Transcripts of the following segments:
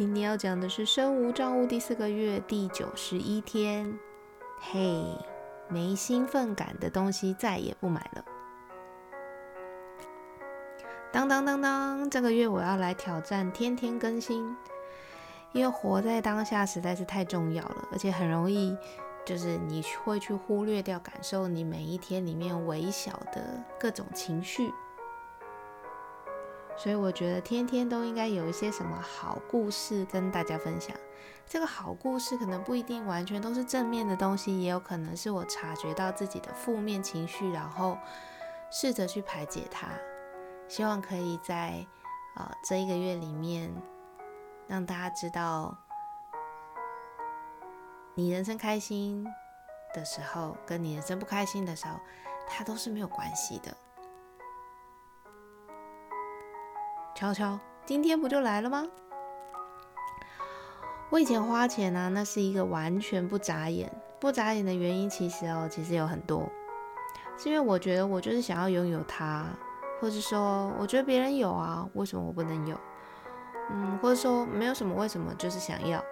今天要讲的是身无障物第四个月第九十一天。嘿，没兴奋感的东西再也不买了。当当当当，这个月我要来挑战天天更新。因为活在当下实在是太重要了，而且很容易，就是你会去忽略掉感受你每一天里面微小的各种情绪。所以我觉得天天都应该有一些什么好故事跟大家分享。这个好故事可能不一定完全都是正面的东西，也有可能是我察觉到自己的负面情绪，然后试着去排解它。希望可以在啊这一个月里面。让大家知道，你人生开心的时候，跟你人生不开心的时候，它都是没有关系的。悄悄，今天不就来了吗？我以前花钱呢，那是一个完全不眨眼。不眨眼的原因，其实哦，其实有很多，是因为我觉得我就是想要拥有它，或者说我觉得别人有啊，为什么我不能有？嗯，或者说没有什么为什么，就是想要，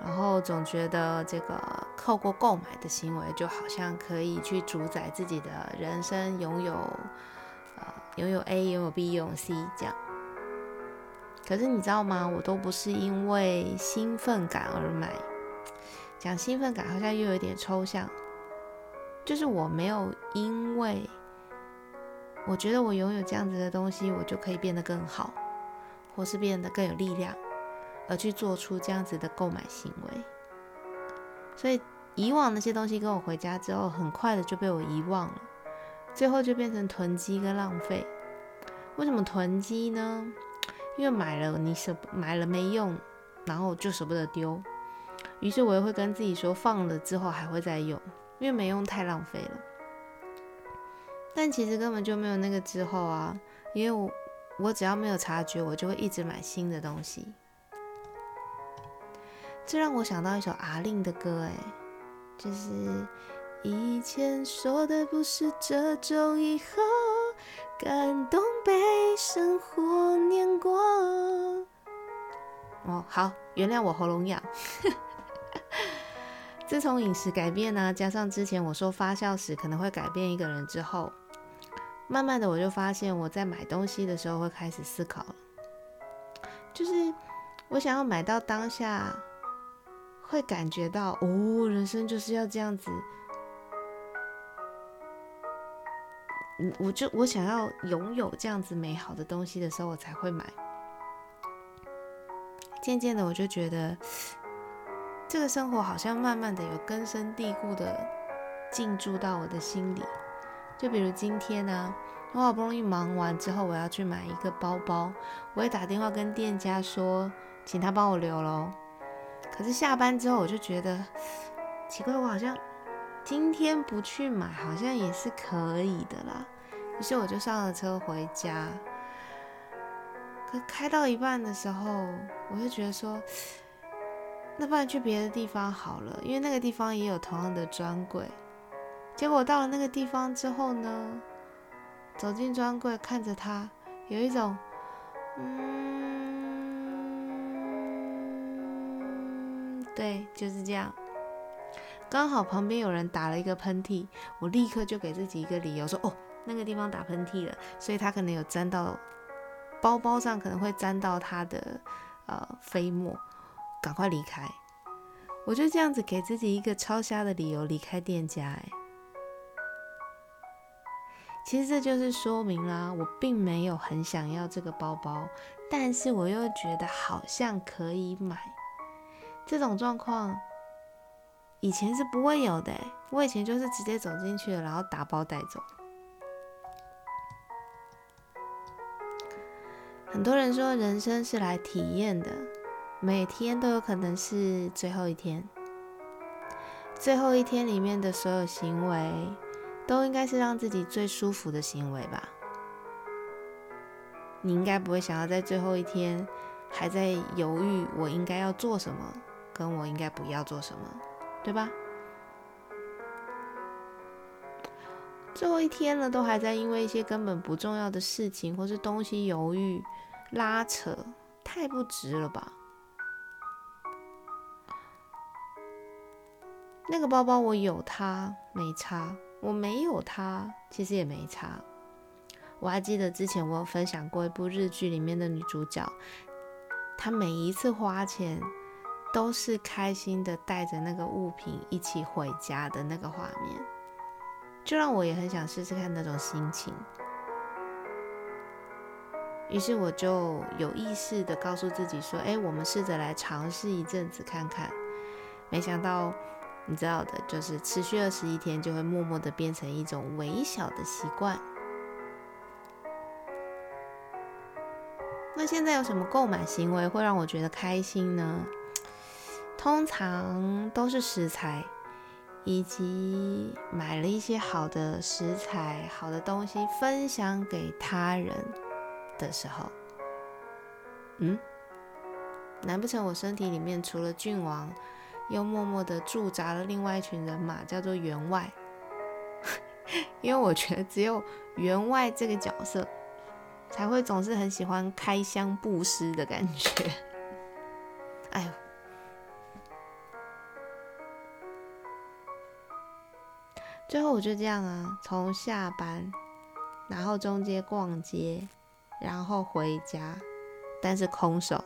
然后总觉得这个透过购买的行为，就好像可以去主宰自己的人生，拥有拥有 A，拥有 B，拥有 C 这样。可是你知道吗？我都不是因为兴奋感而买。讲兴奋感好像又有点抽象，就是我没有因为我觉得我拥有这样子的东西，我就可以变得更好。或是变得更有力量，而去做出这样子的购买行为。所以以往那些东西跟我回家之后，很快的就被我遗忘了，最后就变成囤积跟浪费。为什么囤积呢？因为买了你舍买了没用，然后就舍不得丢。于是我又会跟自己说，放了之后还会再用，因为没用太浪费了。但其实根本就没有那个之后啊，因为我。我只要没有察觉，我就会一直买新的东西。这让我想到一首阿令的歌，哎，就是以前说的不是这种，以后感动被生活碾过。哦，好，原谅我喉咙痒。自从饮食改变呢，加上之前我说发酵时可能会改变一个人之后。慢慢的，我就发现我在买东西的时候会开始思考了，就是我想要买到当下，会感觉到哦，人生就是要这样子，嗯，我就我想要拥有这样子美好的东西的时候，我才会买。渐渐的，我就觉得这个生活好像慢慢的有根深蒂固的进驻到我的心里。就比如今天呢，我好不容易忙完之后，我要去买一个包包，我也打电话跟店家说，请他帮我留喽。可是下班之后，我就觉得奇怪，我好像今天不去买，好像也是可以的啦。于是我就上了车回家。可开到一半的时候，我就觉得说，那不然去别的地方好了，因为那个地方也有同样的专柜。结果到了那个地方之后呢，走进专柜，看着它，有一种，嗯，对，就是这样。刚好旁边有人打了一个喷嚏，我立刻就给自己一个理由，说：“哦，那个地方打喷嚏了，所以他可能有沾到包包上，可能会沾到他的呃飞沫，赶快离开。”我就这样子给自己一个超瞎的理由离开店家，哎。其实这就是说明啦，我并没有很想要这个包包，但是我又觉得好像可以买。这种状况以前是不会有的，我以前就是直接走进去了，然后打包带走。很多人说人生是来体验的，每天都有可能是最后一天。最后一天里面的所有行为，都应该是让自己最舒服的行为吧。你应该不会想要在最后一天还在犹豫我应该要做什么，跟我应该不要做什么，对吧？最后一天了，都还在因为一些根本不重要的事情或是东西犹豫、拉扯，太不值了吧？那个包包我有它没差，我没有它其实也没差。我还记得之前我有分享过一部日剧里面的女主角，她每一次花钱都是开心的带着那个物品一起回家的那个画面，就让我也很想试试看那种心情。于是我就有意识的告诉自己说：“哎，我们试着来尝试一阵子看看。”没想到，你知道的，就是持续二十一天就会默默的变成一种微小的习惯。那现在有什么购买行为会让我觉得开心呢？通常都是食材，以及买了一些好的食材、好的东西分享给他人的时候。嗯？难不成我身体里面除了郡王，又默默的驻扎了另外一群人马，叫做员外？因为我觉得只有员外这个角色。才会总是很喜欢开箱布施的感觉。哎呦，最后我就这样啊，从下班，然后中间逛街，然后回家，但是空手，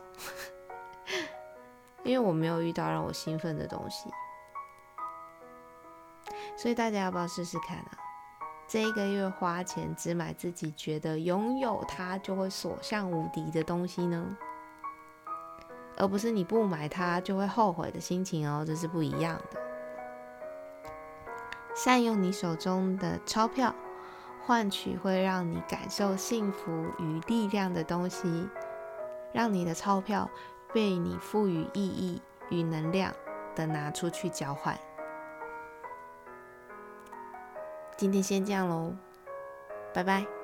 因为我没有遇到让我兴奋的东西，所以大家要不要试试看啊？这一个月花钱只买自己觉得拥有它就会所向无敌的东西呢，而不是你不买它就会后悔的心情哦，这是不一样的。善用你手中的钞票，换取会让你感受幸福与力量的东西，让你的钞票被你赋予意义与能量的拿出去交换。今天先这样喽，拜拜。